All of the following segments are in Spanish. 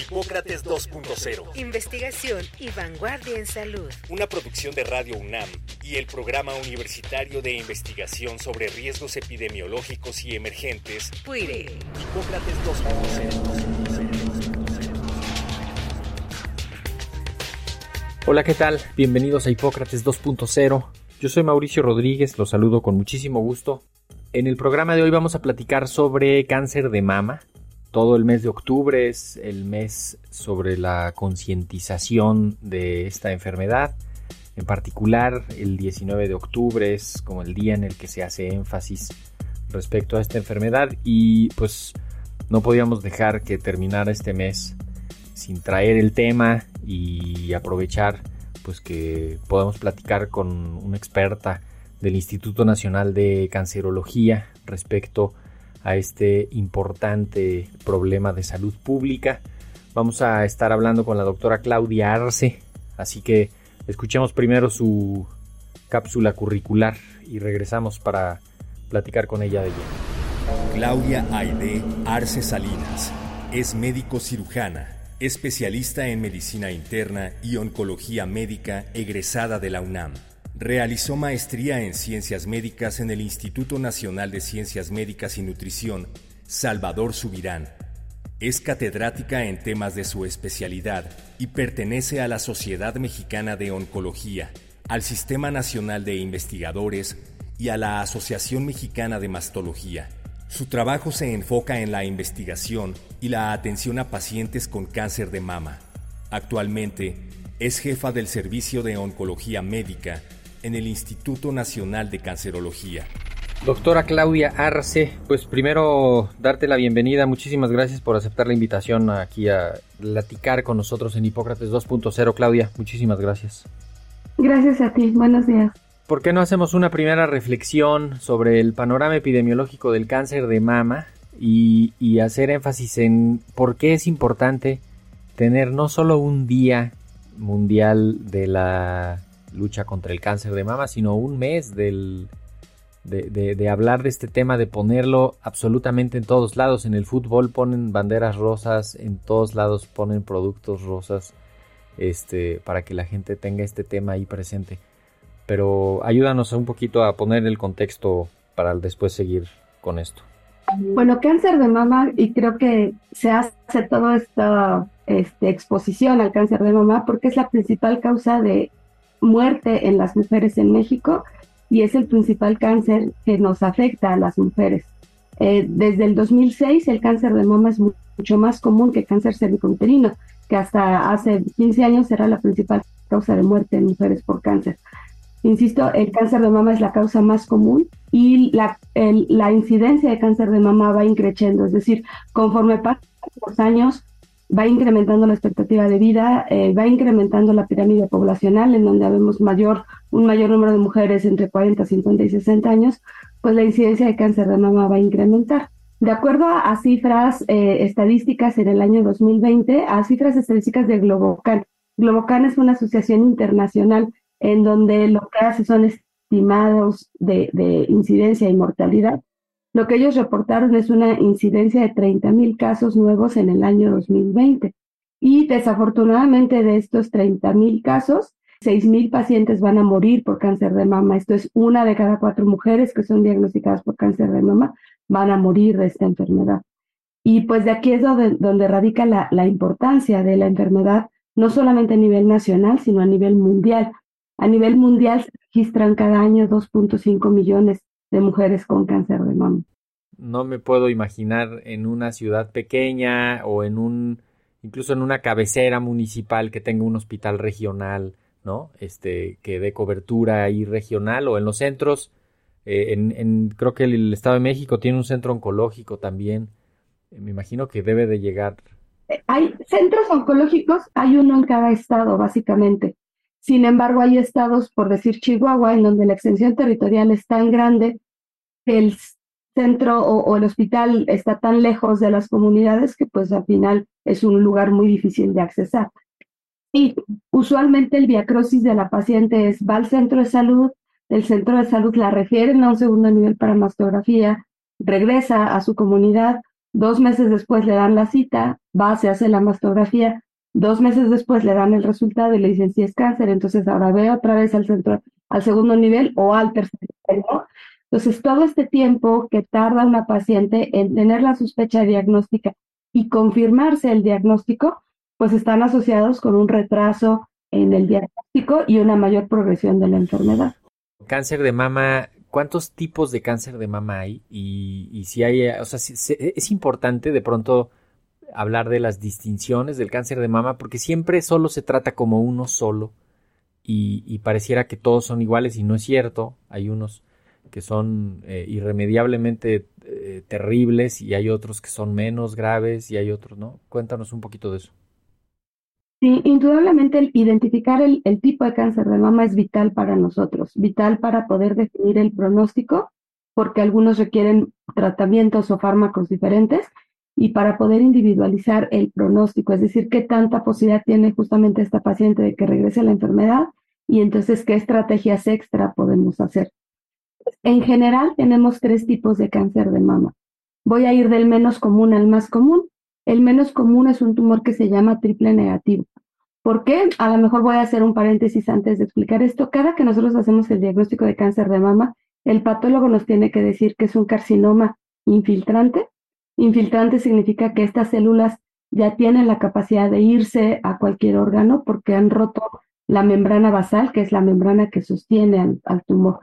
Hipócrates 2.0. Investigación y vanguardia en salud. Una producción de Radio UNAM y el Programa Universitario de Investigación sobre Riesgos Epidemiológicos y Emergentes. PUIRE. Hipócrates 2.0. Hola, ¿qué tal? Bienvenidos a Hipócrates 2.0. Yo soy Mauricio Rodríguez, los saludo con muchísimo gusto. En el programa de hoy vamos a platicar sobre cáncer de mama, todo el mes de octubre es el mes sobre la concientización de esta enfermedad. En particular, el 19 de octubre es como el día en el que se hace énfasis respecto a esta enfermedad y pues no podíamos dejar que terminara este mes sin traer el tema y aprovechar pues que podamos platicar con una experta del Instituto Nacional de Cancerología respecto a a este importante problema de salud pública. Vamos a estar hablando con la doctora Claudia Arce, así que escuchemos primero su cápsula curricular y regresamos para platicar con ella de ella. Claudia Aide Arce Salinas es médico cirujana, especialista en medicina interna y oncología médica egresada de la UNAM. Realizó maestría en Ciencias Médicas en el Instituto Nacional de Ciencias Médicas y Nutrición, Salvador Subirán. Es catedrática en temas de su especialidad y pertenece a la Sociedad Mexicana de Oncología, al Sistema Nacional de Investigadores y a la Asociación Mexicana de Mastología. Su trabajo se enfoca en la investigación y la atención a pacientes con cáncer de mama. Actualmente es jefa del Servicio de Oncología Médica en el Instituto Nacional de Cancerología. Doctora Claudia Arce, pues primero darte la bienvenida, muchísimas gracias por aceptar la invitación aquí a platicar con nosotros en Hipócrates 2.0. Claudia, muchísimas gracias. Gracias a ti, buenos días. ¿Por qué no hacemos una primera reflexión sobre el panorama epidemiológico del cáncer de mama y, y hacer énfasis en por qué es importante tener no solo un día mundial de la lucha contra el cáncer de mama, sino un mes del, de, hablar de este tema, de ponerlo absolutamente en todos lados. En el fútbol ponen banderas rosas, en todos lados ponen productos rosas, este, para que la gente tenga este tema ahí presente. Pero ayúdanos un poquito a poner el contexto para después seguir con esto. Bueno, cáncer de mama, y creo que se hace toda esta este, exposición al cáncer de mama porque es la principal causa de muerte en las mujeres en México y es el principal cáncer que nos afecta a las mujeres. Eh, desde el 2006 el cáncer de mama es mucho más común que cáncer cervicouterino, que hasta hace 15 años era la principal causa de muerte en mujeres por cáncer. Insisto, el cáncer de mama es la causa más común y la, la incidencia de cáncer de mama va increciendo, es decir, conforme pasan los años, va incrementando la expectativa de vida, eh, va incrementando la pirámide poblacional, en donde vemos mayor, un mayor número de mujeres entre 40, 50 y 60 años, pues la incidencia de cáncer de mama va a incrementar. De acuerdo a, cifras eh, estadísticas en el año 2020, a cifras estadísticas de Globocan, Globocan es una asociación internacional en donde lo que hace son estimados de incidencia y mortalidad lo que ellos reportaron es una incidencia de 30 mil casos nuevos en el año 2020. Y desafortunadamente de estos 30 mil casos, 6 mil pacientes van a morir por cáncer de mama. Esto es una de cada cuatro mujeres que son diagnosticadas por cáncer de mama van a morir de esta enfermedad. Y pues de aquí es donde, donde radica la, la importancia de la enfermedad, no solamente a nivel nacional, sino a nivel mundial. A nivel mundial se registran cada año 2.5 millones de mujeres con cáncer de mama. No me puedo imaginar en una ciudad pequeña o en un, incluso en una cabecera municipal que tenga un hospital regional, ¿no? Este, que dé cobertura ahí regional o en los centros. Eh, en, creo que el, Estado de México tiene un centro oncológico también. Eh, me imagino que debe de llegar. Hay centros oncológicos, hay uno en cada estado, básicamente. Sin embargo, hay estados, por decir Chihuahua, en donde la extensión territorial es tan grande que el centro o, el hospital está tan lejos de las comunidades que pues al final es un lugar muy difícil de accesar. Y usualmente el diacrosis de la paciente es va al centro de salud, el centro de salud la refieren a un segundo nivel para mastografía, regresa a su comunidad, dos meses después le dan la cita, va, se hace la mastografía, dos meses después le dan el resultado y le dicen si es cáncer, entonces ahora ve otra vez al centro, al segundo nivel o al tercer nivel, Entonces, todo este tiempo que tarda una paciente en tener la sospecha diagnóstica y confirmarse el diagnóstico, pues están asociados con un retraso en el diagnóstico y una mayor progresión de la enfermedad. Cáncer de mama, ¿cuántos tipos de cáncer de mama hay? Y, si hay, o sea, es importante de pronto hablar de las distinciones del cáncer de mama porque siempre solo se trata como uno solo y, pareciera que todos son iguales y no es cierto. Hay unos que son eh, irremediablemente eh, terribles y hay otros que son menos graves y hay otros, ¿no? Cuéntanos un poquito de eso. Sí, indudablemente identificar el, tipo de cáncer de mama es vital para nosotros, vital para poder definir el pronóstico, porque algunos requieren tratamientos o fármacos diferentes y para poder individualizar el pronóstico, es decir, qué tanta posibilidad tiene justamente esta paciente de que regrese la enfermedad y entonces qué estrategias extra podemos hacer. En general tenemos tres tipos de cáncer de mama. Voy a ir del menos común al más común. El menos común es un tumor que se llama triple negativo. ¿Por qué? A lo mejor voy a hacer un paréntesis antes de explicar esto. Cada que nosotros hacemos el diagnóstico de cáncer de mama, el patólogo nos tiene que decir que es un carcinoma infiltrante. Infiltrante significa que estas células ya tienen la capacidad de irse a cualquier órgano porque han roto la membrana basal, que es la membrana que sostiene al, tumor.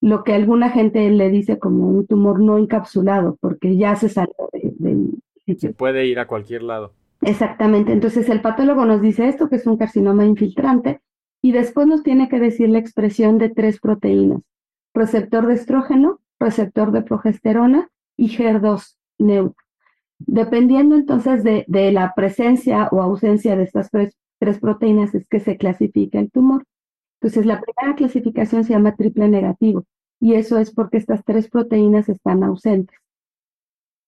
Lo que alguna gente le dice como un tumor no encapsulado, porque ya se salió del se puede ir a cualquier lado. Exactamente. Entonces el patólogo nos dice esto, que es un carcinoma infiltrante, y después nos tiene que decir la expresión de tres proteínas, receptor de estrógeno, receptor de progesterona y HER2 neutro. Dependiendo entonces de, la presencia o ausencia de estas tres, tres proteínas es que se clasifica el tumor. Entonces la primera clasificación se llama triple negativo y eso es porque estas tres proteínas están ausentes.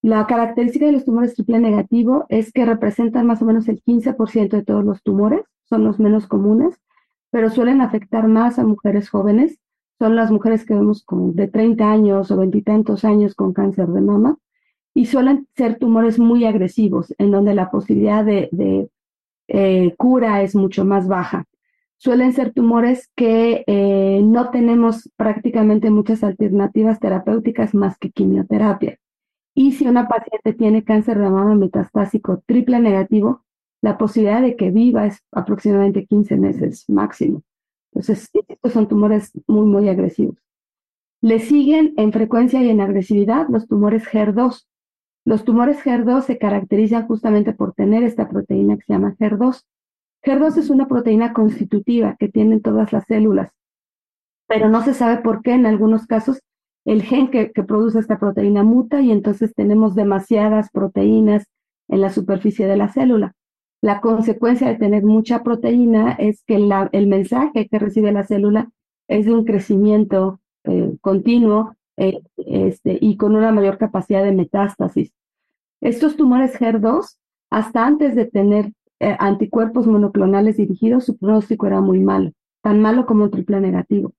La característica de los tumores triple negativo es que representan más o menos el 15% de todos los tumores, son los menos comunes, pero suelen afectar más a mujeres jóvenes. Son las mujeres que vemos como de 30 años o veintitantos años con cáncer de mama y suelen ser tumores muy agresivos, en donde la posibilidad de, eh, cura es mucho más baja. Suelen ser tumores que eh, no tenemos prácticamente muchas alternativas terapéuticas más que quimioterapia. Y si una paciente tiene cáncer de mama metastásico triple negativo, la posibilidad de que viva es aproximadamente 15 meses máximo. Entonces, estos son tumores muy, muy agresivos. Le siguen en frecuencia y en agresividad los tumores HER2. Los tumores HER2 se caracterizan justamente por tener esta proteína que se llama HER2. HER2 es una proteína constitutiva que tienen todas las células, pero no se sabe por qué en algunos casos el gen que, produce esta proteína muta y entonces tenemos demasiadas proteínas en la superficie de la célula. La consecuencia de tener mucha proteína es que el mensaje que recibe la célula es de un crecimiento eh, continuo eh, este, y con una mayor capacidad de metástasis. Estos tumores HER2, hasta antes de tener eh, anticuerpos monoclonales dirigidos, su pronóstico era muy malo, tan malo como un triple negativo.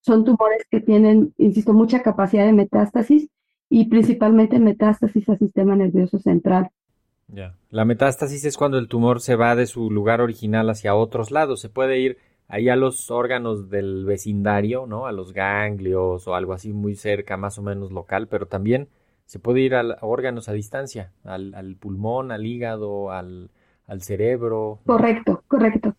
Son tumores que tienen, insisto, mucha capacidad de metástasis y principalmente metástasis al sistema nervioso central. Ya. La metástasis es cuando el tumor se va de su lugar original hacia otros lados. Se puede ir ahí a los órganos del vecindario, ¿no? A los ganglios o algo así muy cerca, más o menos local, pero también se puede ir a, órganos a distancia, al, pulmón, al hígado, al, al cerebro. Correcto, correcto.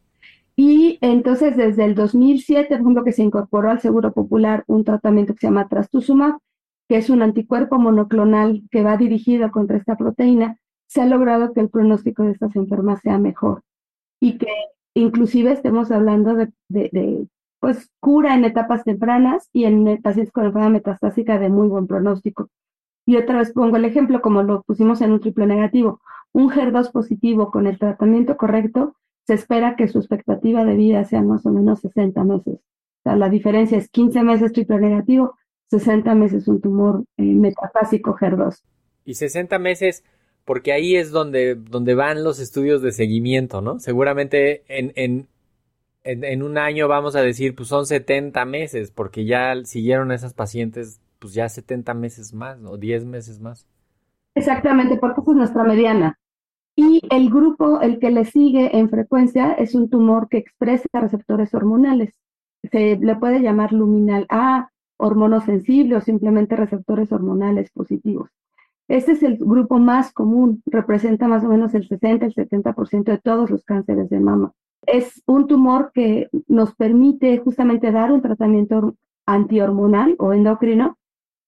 Y entonces desde el 2007, por ejemplo, que se incorporó al Seguro Popular un tratamiento que se llama trastuzumab, que es un anticuerpo monoclonal que va dirigido contra esta proteína, se ha logrado que el pronóstico de estas enfermas sea mejor y que inclusive estemos hablando de, pues cura en etapas tempranas y en pacientes con enfermedad metastásica de muy buen pronóstico. Y otra vez pongo el ejemplo como lo pusimos en un triple negativo. Un HER2 positivo con el tratamiento correcto se espera que su expectativa de vida sea más o menos 60 meses. La diferencia es 15 meses triple negativo, 60 meses un tumor eh, metafásico HER2. Y 60 meses, porque ahí es donde, donde van los estudios de seguimiento, ¿no? Seguramente en, en, en, un año vamos a decir, pues son 70 meses, porque ya siguieron esas pacientes, pues ya 70 meses más, o 10 meses más. Exactamente, porque esa es nuestra mediana. Y el grupo, el que le sigue en frecuencia, es un tumor que expresa receptores hormonales. Se le puede llamar luminal A, hormonosensible o simplemente receptores hormonales positivos. Este es el grupo más común, representa más o menos el 60, el 70% de todos los cánceres de mama. Es un tumor que nos permite justamente dar un tratamiento antihormonal o endocrino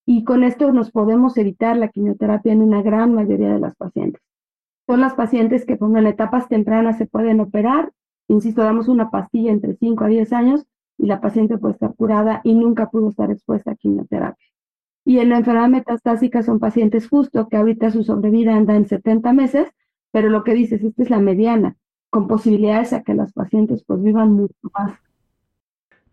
y con esto nos podemos evitar la quimioterapia en una gran mayoría de las pacientes. Son las pacientes que en etapas tempranas se pueden operar, insisto, damos una pastilla entre 5 a 10 años y la paciente puede estar curada y nunca pudo estar expuesta a quimioterapia. Y en la enfermedad metastásica son pacientes justo que ahorita su sobrevida anda en 70 meses, pero lo que dices, esta es la mediana, con posibilidades a que las pacientes pues vivan mucho más.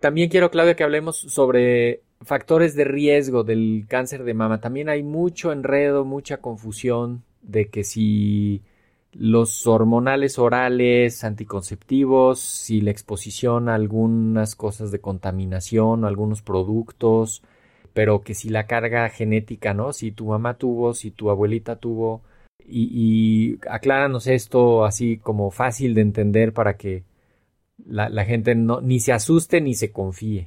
También quiero, Claudia, que hablemos sobre factores de riesgo del cáncer de mama. También hay mucho enredo, mucha confusión de que si los hormonales orales, anticonceptivos, si la exposición a algunas cosas de contaminación, algunos productos, pero que si la carga genética, ¿no? Si tu mamá tuvo, si tu abuelita tuvo, y, y acláranos esto así como fácil de entender para que la, la gente no, ni se asuste ni se confíe.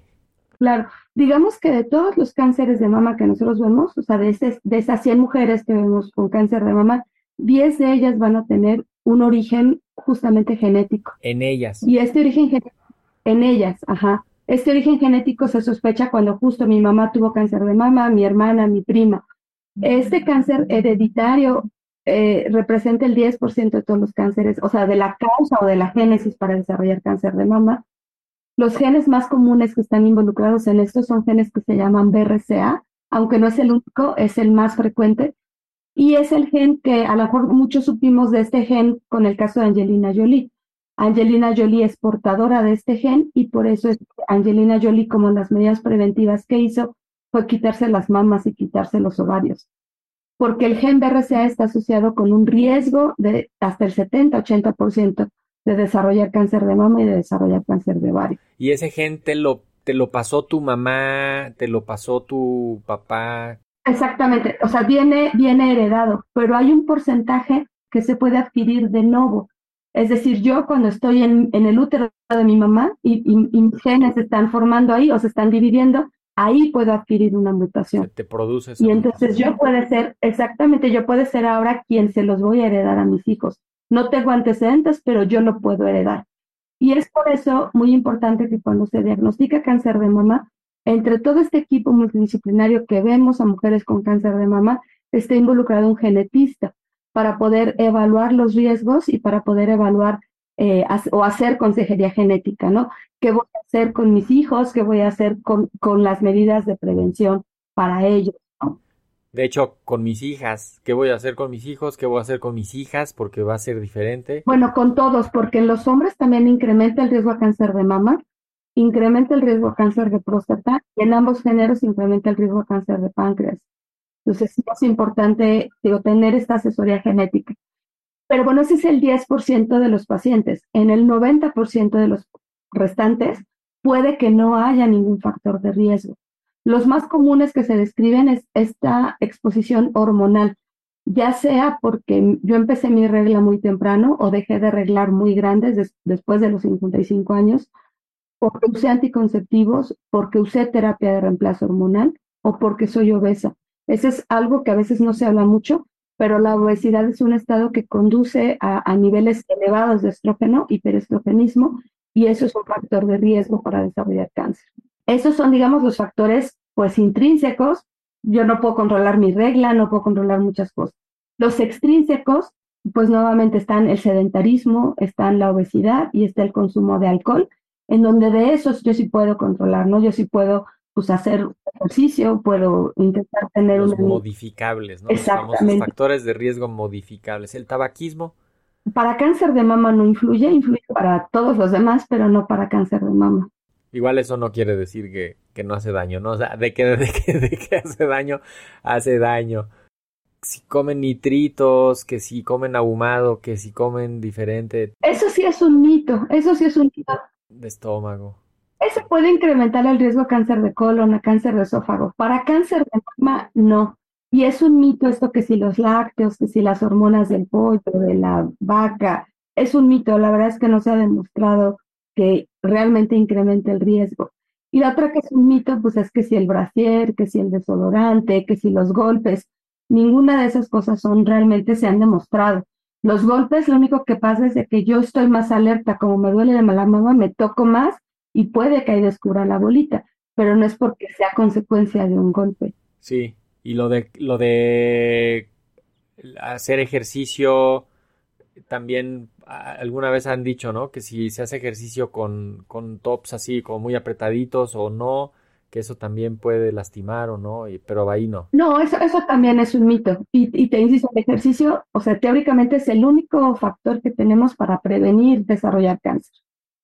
Claro, digamos que de todos los cánceres de mama que nosotros vemos, o sea, de, de esas 100 mujeres que vemos con cáncer de mama, 10 de ellas van a tener un origen justamente genético. En ellas. Y este origen genético, en ellas, ajá. Este origen genético se sospecha cuando justo mi mamá tuvo cáncer de mama, mi hermana, mi prima. Este cáncer hereditario eh, representa el 10% de todos los cánceres, o sea, de la causa o de la génesis para desarrollar cáncer de mama. Los genes más comunes que están involucrados en esto son genes que se llaman BRCA, aunque no es el único, es el más frecuente. Y es el gen que a lo mejor muchos supimos de este gen con el caso de Angelina Jolie. Angelina Jolie es portadora de este gen y por eso es Angelina Jolie, como las medidas preventivas que hizo, fue quitarse las mamas y quitarse los ovarios. Porque el gen BRCA está asociado con un riesgo de hasta el 70-80% de desarrollar cáncer de mama y de desarrollar cáncer de ovario. ¿Y ese gen te lo, te lo pasó tu mamá, te lo pasó tu papá? Exactamente, o sea, viene, viene heredado, pero hay un porcentaje que se puede adquirir de nuevo. Es decir, yo cuando estoy en, en el útero de mi mamá y, y, mis genes se están formando ahí o se están dividiendo, ahí puedo adquirir una mutación. te produce Y entonces yo puede ser, exactamente, yo puede ser ahora quien se los voy a heredar a mis hijos. No tengo antecedentes, pero yo lo puedo heredar. Y es por eso muy importante que cuando se diagnostica cáncer de mama, entre todo este equipo multidisciplinario que vemos a mujeres con cáncer de mama, esté involucrado un genetista para poder evaluar los riesgos y para poder evaluar eh, o hacer consejería genética, ¿no? ¿Qué voy a hacer con mis hijos? ¿Qué voy a hacer con, con las medidas de prevención para ellos? De hecho, con mis hijas, ¿qué voy a hacer con mis hijos? ¿Qué voy a hacer con mis hijas? Porque va a ser diferente. Bueno, con todos, porque en los hombres también incrementa el riesgo a cáncer de mama, incrementa el riesgo a cáncer de próstata y en ambos géneros incrementa el riesgo a cáncer de páncreas. Entonces, es importante tener esta asesoría genética. Pero bueno, ese es el 10% de los pacientes. En el 90% de los restantes puede que no haya ningún factor de riesgo. Los más comunes que se describen es esta exposición hormonal, ya sea porque yo empecé mi regla muy temprano o dejé de reglar muy grandes después de los 55 años, porque usé anticonceptivos, porque usé terapia de reemplazo hormonal o porque soy obesa. Ese es algo que a veces no se habla mucho, pero la obesidad es un estado que conduce a, niveles elevados de estrógeno, hiperestrogenismo, y eso es un factor de riesgo para desarrollar cáncer. Esos son, digamos, los factores pues intrínsecos, yo no puedo controlar mi regla, no puedo controlar muchas cosas. Los extrínsecos, pues nuevamente están el sedentarismo, están la obesidad y está el consumo de alcohol, en donde de esos yo sí puedo controlar, ¿no? Yo sí puedo pues hacer ejercicio, puedo intentar tener los modificables, ¿no? Exactamente. Los factores de riesgo modificables. El tabaquismo. para cáncer de mama no influye, influye para todos los demás, pero no para cáncer de mama. Igual eso no quiere decir que, que no hace daño, ¿no? O sea, de que, de que, de que hace daño, hace daño. Si comen nitritos, que si comen ahumado, que si comen diferente. Eso sí es un mito, eso sí es un mito. De estómago. Eso puede incrementar el riesgo de cáncer de colon, a cáncer de esófago. Para cáncer de mama, no. Y es un mito esto que si los lácteos, que si las hormonas del pollo, de la vaca, es un mito. La verdad es que no se ha demostrado que realmente incremente el riesgo. Y la otra que es un mito, pues es que si el brasier, que si el desodorante, que si los golpes, ninguna de esas cosas son realmente se han demostrado. Los golpes, lo único que pasa es de que yo estoy más alerta, como me duele de mala mama, me toco más y puede que ahí descubra la bolita, pero no es porque sea consecuencia de un golpe. Sí, y lo de lo de hacer ejercicio también alguna vez han dicho, ¿no? Que si se hace ejercicio con, con tops así como muy apretaditos o no, que eso también puede lastimar o no, y, pero ahí no. No, eso, eso también es un mito. Y, y te insisto, el ejercicio, o sea, teóricamente es el único factor que tenemos para prevenir desarrollar cáncer,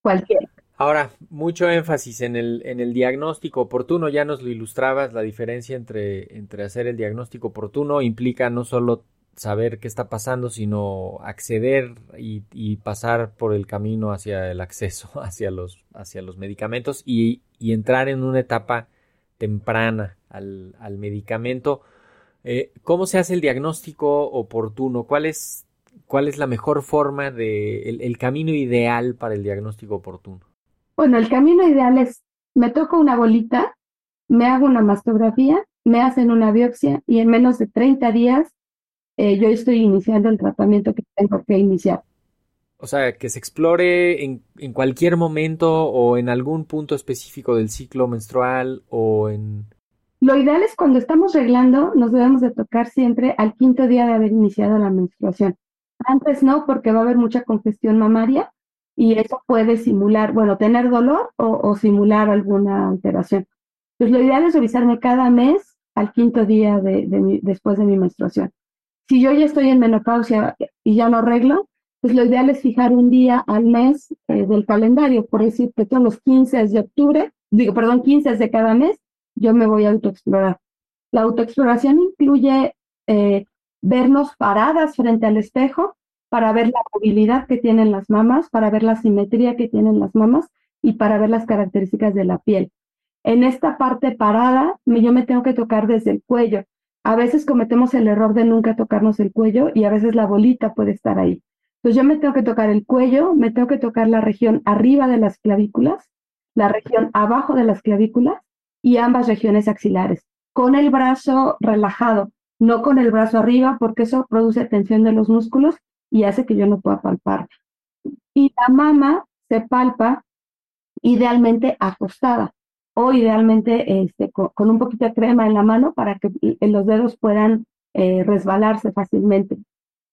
cualquiera. Ahora, mucho énfasis en el, en el diagnóstico oportuno, ya nos lo ilustrabas, la diferencia entre, entre hacer el diagnóstico oportuno implica no solo saber qué está pasando, sino acceder y, y, pasar por el camino hacia el acceso hacia los, hacia los medicamentos y, y entrar en una etapa temprana al, al medicamento. Eh, ¿Cómo se hace el diagnóstico oportuno? ¿Cuál es, cuál es la mejor forma de el, el camino ideal para el diagnóstico oportuno? Bueno, el camino ideal es, me toco una bolita, me hago una mastografía, me hacen una biopsia y en menos de 30 días eh, yo estoy iniciando el tratamiento que tengo que iniciar. O sea, que se explore en, en, cualquier momento o en algún punto específico del ciclo menstrual o en... Lo ideal es cuando estamos reglando, nos debemos de tocar siempre al quinto día de haber iniciado la menstruación. Antes no, porque va a haber mucha congestión mamaria y eso puede simular, bueno, tener dolor o, simular alguna alteración. Pues lo ideal es revisarme cada mes al quinto día de, después de mi menstruación. Si yo ya estoy en menopausia y ya no arreglo, pues lo ideal es fijar un día al mes eh, del calendario, por decir que todos los 15 de octubre, digo, perdón, 15 de cada mes, yo me voy a autoexplorar. La autoexploración incluye eh, vernos paradas frente al espejo para ver la movilidad que tienen las mamas, para ver la simetría que tienen las mamas y para ver las características de la piel. En esta parte parada, yo me tengo que tocar desde el cuello. A veces cometemos el error de nunca tocarnos el cuello y a veces la bolita puede estar ahí. Entonces yo me tengo que tocar el cuello, me tengo que tocar la región arriba de las clavículas, la región abajo de las clavículas y ambas regiones axilares, con el brazo relajado, no con el brazo arriba, porque eso produce tensión de los músculos y hace que yo no pueda palpar. Y la mama se palpa idealmente acostada o idealmente este, con, un poquito de crema en la mano para que los dedos puedan eh, resbalarse fácilmente.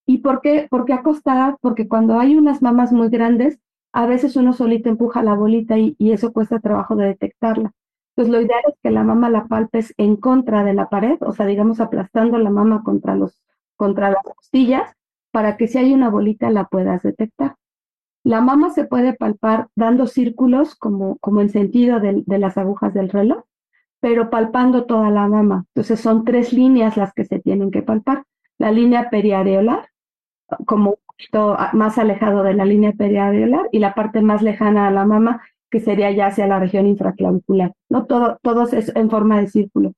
¿Y por qué? Porque acostada, porque cuando hay unas mamas muy grandes, a veces uno solito empuja la bolita y, y, eso cuesta trabajo de detectarla. Entonces lo ideal es que la mama la palpes en contra de la pared, o sea, digamos aplastando la mama contra, los, contra las costillas, para que si hay una bolita la puedas detectar. La mama se puede palpar dando círculos como, como en sentido de, las agujas del reloj, pero palpando toda la mama. Entonces son tres líneas las que se tienen que palpar. La línea periareolar, como un poquito más alejado de la línea periareolar, y la parte más lejana a la mama, que sería ya hacia la región infraclavicular. ¿no? Todo, todo es en forma de círculo.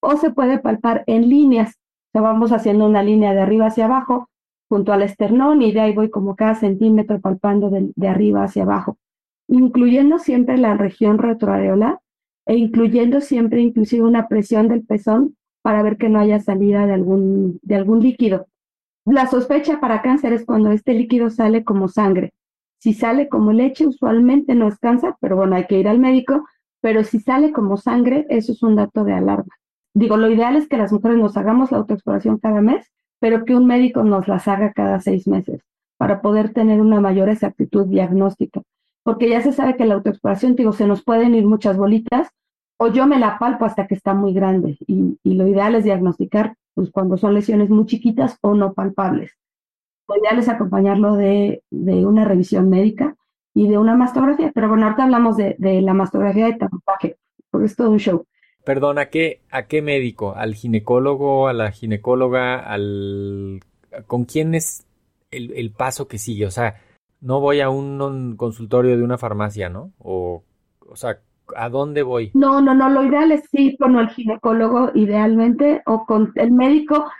O se puede palpar en líneas. O vamos haciendo una línea de arriba hacia abajo, junto al esternón y de ahí voy como cada centímetro palpando de, de arriba hacia abajo, incluyendo siempre la región retroareolar e incluyendo siempre inclusive una presión del pezón para ver que no haya salida de algún, de algún líquido. La sospecha para cáncer es cuando este líquido sale como sangre. Si sale como leche, usualmente no es cáncer, pero bueno, hay que ir al médico, pero si sale como sangre, eso es un dato de alarma. Digo, lo ideal es que las mujeres nos hagamos la autoexploración cada mes pero que un médico nos las haga cada seis meses para poder tener una mayor exactitud diagnóstica. Porque ya se sabe que la autoexploración, digo, se nos pueden ir muchas bolitas o yo me la palpo hasta que está muy grande y, y lo ideal es diagnosticar pues, cuando son lesiones muy chiquitas o no palpables. lo ideal es acompañarlo de, de, una revisión médica y de una mastografía. Pero bueno, ahorita hablamos de, de la mastografía de tatuaje, porque es todo un show. Perdón, ¿a qué, ¿a qué médico? ¿Al ginecólogo, a la ginecóloga, al... ¿Con quién es el, el paso que sigue? O sea, no voy a un, consultorio de una farmacia, ¿no? O, o sea, ¿a dónde voy? No, no, no, lo ideal es sí con el ginecólogo idealmente o con el médico,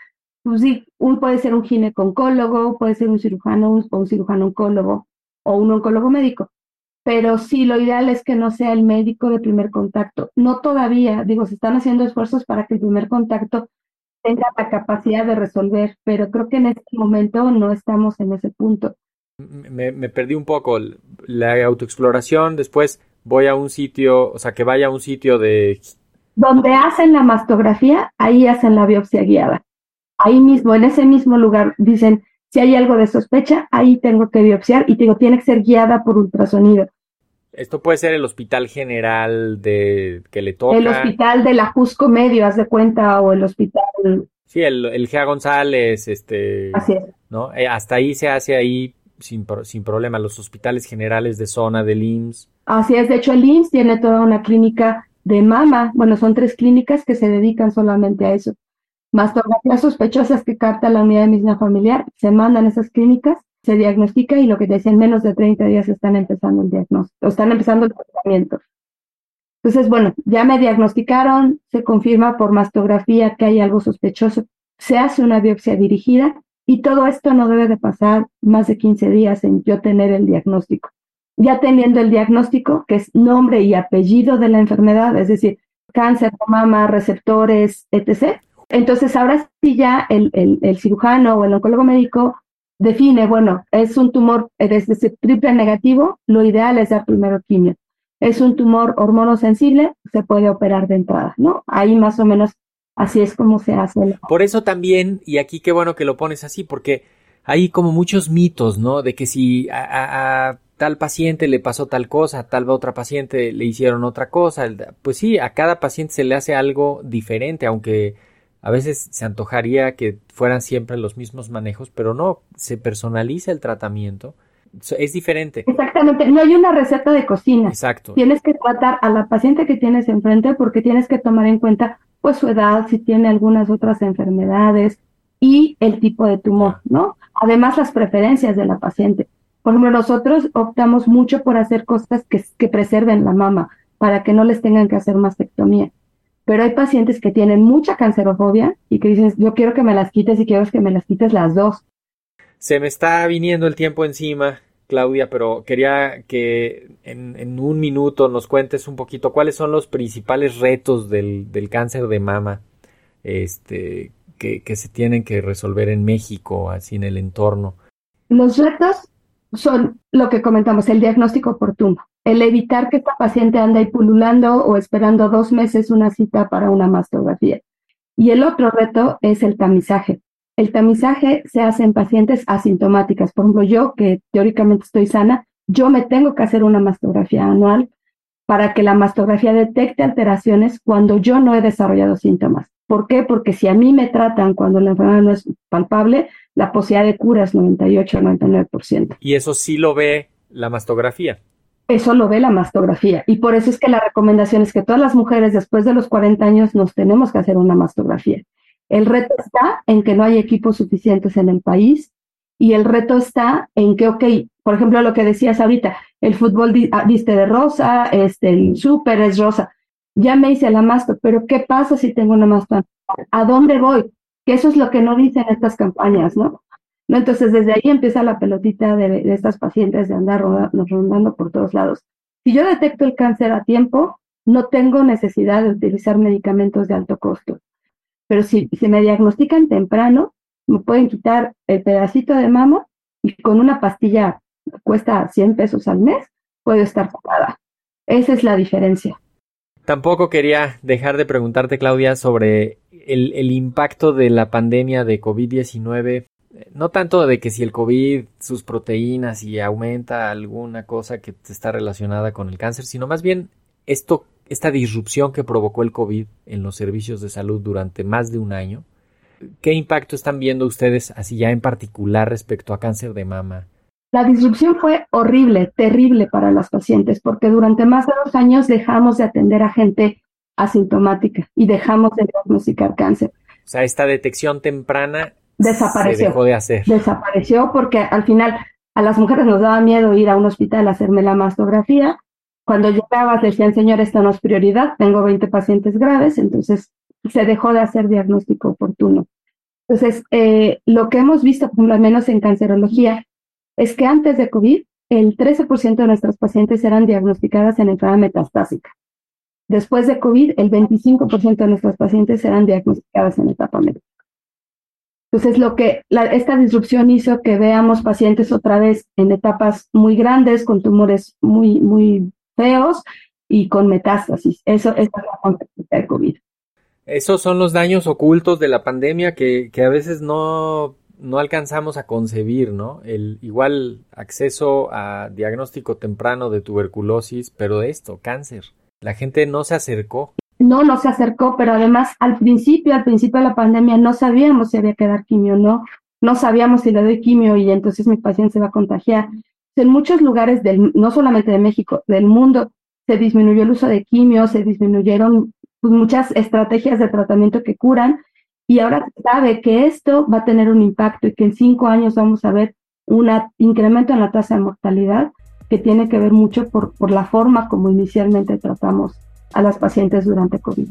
pues sí, un, puede ser un gineconcólogo, puede ser un cirujano o un cirujano oncólogo o un oncólogo médico. Pero sí, lo ideal es que no sea el médico de primer contacto. No todavía, digo, se están haciendo esfuerzos para que el primer contacto tenga la capacidad de resolver, pero creo que en este momento no estamos en ese punto me, me, perdí un poco la autoexploración, después voy a un sitio, o sea, que vaya a un sitio de... Donde hacen la mastografía, ahí hacen la biopsia guiada. Ahí mismo, en ese mismo lugar, dicen, si hay algo de sospecha, ahí tengo que biopsiar y digo, tiene que ser guiada por ultrasonido. Esto puede ser el hospital general de que le toca. El hospital de la Jusco Medio, haz de cuenta, o el hospital. Sí, el, el Gea González, este. Así es. ¿no? Eh, hasta ahí se hace ahí sin, sin problema los hospitales generales de zona del IMSS. Así es, de hecho el IMSS tiene toda una clínica de mama, bueno, son tres clínicas que se dedican solamente a eso. Mastografías sospechosas que capta la unidad de medicina familiar, se mandan a esas clínicas, se diagnostica y lo que te decían, menos de 30 días están empezando el diagnóstico, están empezando el tratamiento. Entonces, bueno, ya me diagnosticaron, se confirma por mastografía que hay algo sospechoso, se hace una biopsia dirigida y todo esto no debe de pasar más de 15 días en yo tener el diagnóstico. Ya teniendo el diagnóstico, que es nombre y apellido de la enfermedad, es decir, cáncer mama, receptores, etc. Entonces, ahora sí ya el, el, cirujano o el oncólogo médico define, bueno, es un tumor, es decir, triple negativo, lo ideal es dar primero quimio. Es un tumor hormonosensible, se puede operar de entrada, ¿no? Ahí más o menos Así es como se hace. Por eso también, y aquí qué bueno que lo pones así, porque hay como muchos mitos, ¿no? De que si a, tal paciente le pasó tal cosa, a tal otra paciente le hicieron otra cosa, pues sí, a cada paciente se le hace algo diferente, aunque a veces se antojaría que fueran siempre los mismos manejos, pero no, se personaliza el tratamiento. Es diferente. Exactamente, no hay una receta de cocina. Exacto. Tienes que tratar a la paciente que tienes enfrente porque tienes que tomar en cuenta pues su edad, si tiene algunas otras enfermedades y el tipo de tumor, ¿no? Además, las preferencias de la paciente. Por ejemplo, nosotros optamos mucho por hacer cosas que, que preserven la mama para que no les tengan que hacer mastectomía. Pero hay pacientes que tienen mucha cancerofobia y que dicen, yo quiero que me las quites y quiero que me las quites las dos. Se me está viniendo el tiempo encima. Claudia, pero quería que en, un minuto nos cuentes un poquito cuáles son los principales retos del, cáncer de mama este, que, se tienen que resolver en México, así en el entorno. Los retos son lo que comentamos, el diagnóstico oportuno, el evitar que esta paciente ande pululando o esperando dos meses una cita para una mastografía. Y el otro reto es el tamizaje. El tamizaje se hace en pacientes asintomáticas. Por ejemplo, yo que teóricamente estoy sana, yo me tengo que hacer una mastografía anual para que la mastografía detecte alteraciones cuando yo no he desarrollado síntomas. ¿Por qué? Porque si a mí me tratan cuando la enfermedad no es palpable, la posibilidad de cura es 98-99%. Y eso sí lo ve la mastografía. Eso lo ve la mastografía. Y por eso es que la recomendación es que todas las mujeres después de los 40 años nos tenemos que hacer una mastografía. El reto está en que no hay equipos suficientes en el país y el reto está en que, ok, por ejemplo, lo que decías ahorita, el fútbol ah, viste de rosa, este, el súper es rosa. Ya me hice la mastografía, pero ¿qué pasa si tengo una mastografía? ¿A dónde voy? Que eso es lo que no dicen estas campañas, ¿no? ¿No? Entonces, desde ahí empieza la pelotita de, estas pacientes de andar rondando por todos lados. Si yo detecto el cáncer a tiempo, no tengo necesidad de utilizar medicamentos de alto costo. Pero si se me diagnostican temprano, me pueden quitar el pedacito de mama y con una pastilla que cuesta 100 pesos al mes, puedo estar curada. Esa es la diferencia. Tampoco quería dejar de preguntarte, Claudia, sobre el, impacto de la pandemia de COVID-19. No tanto de que si el COVID, sus proteínas y aumenta alguna cosa que está relacionada con el cáncer, sino más bien esto esta disrupción que provocó el COVID en los servicios de salud durante más de un año, ¿Qué impacto están viendo ustedes así ya en particular respecto a cáncer de mama? La disrupción fue horrible, terrible para las pacientes, porque durante más de dos años dejamos de atender a gente asintomática y dejamos de diagnosticar cáncer. O sea, esta detección temprana desapareció. Se dejó de hacer. Desapareció porque al final a las mujeres nos daba miedo ir a un hospital a hacerme la mastografía. Cuando llegabas decían, señor, esta no es prioridad, tengo 20 pacientes graves, entonces se dejó de hacer diagnóstico oportuno. Entonces, eh, lo que hemos visto, por lo menos en cancerología, es que antes de COVID, el 13% de nuestras pacientes eran diagnosticadas en enfermedad metastásica. Después de COVID, el 25% de nuestras pacientes eran diagnosticadas en etapa metastásica. Entonces, lo que esta disrupción hizo que veamos pacientes otra vez en etapas muy grandes, con tumores muy, muy feos y con metástasis. Eso, es la consecuencia del COVID. Esos son los daños ocultos de la pandemia que, que a veces no no alcanzamos a concebir, ¿no? El igual acceso a diagnóstico temprano de tuberculosis, pero de esto, cáncer. La gente no se acercó. No, no se acercó, pero además al principio, al principio de la pandemia, no sabíamos si había que dar quimio o no. No sabíamos si le doy quimio y entonces mi paciente se va a contagiar. En muchos lugares, del, no solamente de México, del mundo, se disminuyó el uso de quimio, se disminuyeron pues, muchas estrategias de tratamiento que curan y ahora se sabe que esto va a tener un impacto y que en cinco años vamos a ver un incremento en la tasa de mortalidad que tiene que ver mucho por, por la forma como inicialmente tratamos a las pacientes durante COVID.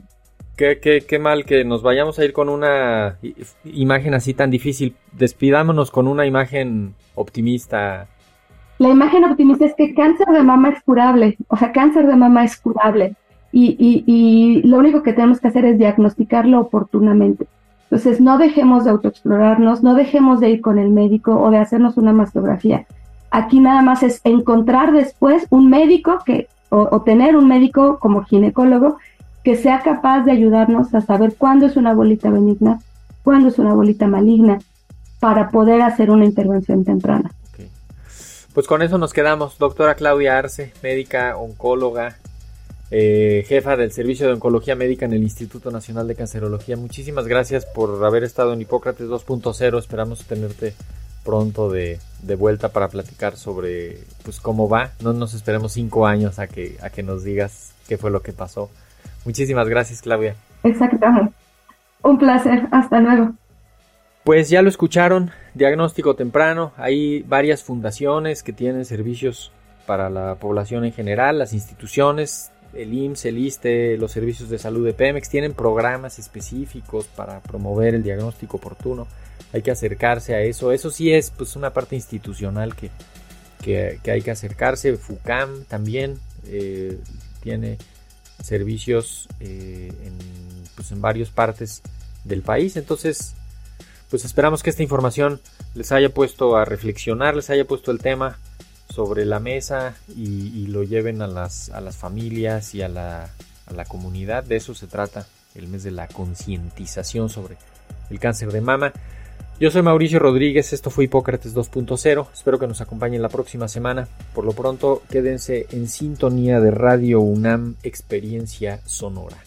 Qué, qué, qué, mal que nos vayamos a ir con una imagen así tan difícil. Despidámonos con una imagen optimista. La imagen optimista es que cáncer de mama es curable, o sea, cáncer de mama es curable y, y, y lo único que tenemos que hacer es diagnosticarlo oportunamente. Entonces, no dejemos de autoexplorarnos, no dejemos de ir con el médico o de hacernos una mastografía. Aquí nada más es encontrar después un médico que, o, tener un médico como ginecólogo que sea capaz de ayudarnos a saber cuándo es una bolita benigna, cuándo es una bolita maligna, para poder hacer una intervención temprana. Pues con eso nos quedamos. Doctora Claudia Arce, médica, oncóloga, eh, jefa del Servicio de Oncología Médica en el Instituto Nacional de Cancerología. Muchísimas gracias por haber estado en Hipócrates 2.0. Esperamos tenerte pronto de, vuelta para platicar sobre pues cómo va. No nos esperemos cinco años a que, a que nos digas qué fue lo que pasó. Muchísimas gracias, Claudia. Exactamente. Un placer. Hasta luego. Pues ya lo escucharon, diagnóstico temprano. Hay varias fundaciones que tienen servicios para la población en general, las instituciones el IMSS, el ISTE, los servicios de salud de Pemex tienen programas específicos para promover el diagnóstico oportuno. Hay que acercarse a eso. Eso sí es pues una parte institucional que, que, hay que acercarse. FUCAM también eh, tiene servicios eh, en, pues, en varias partes del país. Entonces, pues esperamos que esta información les haya puesto a reflexionar, les haya puesto el tema sobre la mesa y, lo lleven a las, a las familias y a la, a la comunidad. De eso se trata el mes de la concientización sobre el cáncer de mama. Yo soy Mauricio Rodríguez, esto fue Hipócrates 2.0, espero que nos acompañen la próxima semana. Por lo pronto, quédense en sintonía de Radio UNAM Experiencia Sonora.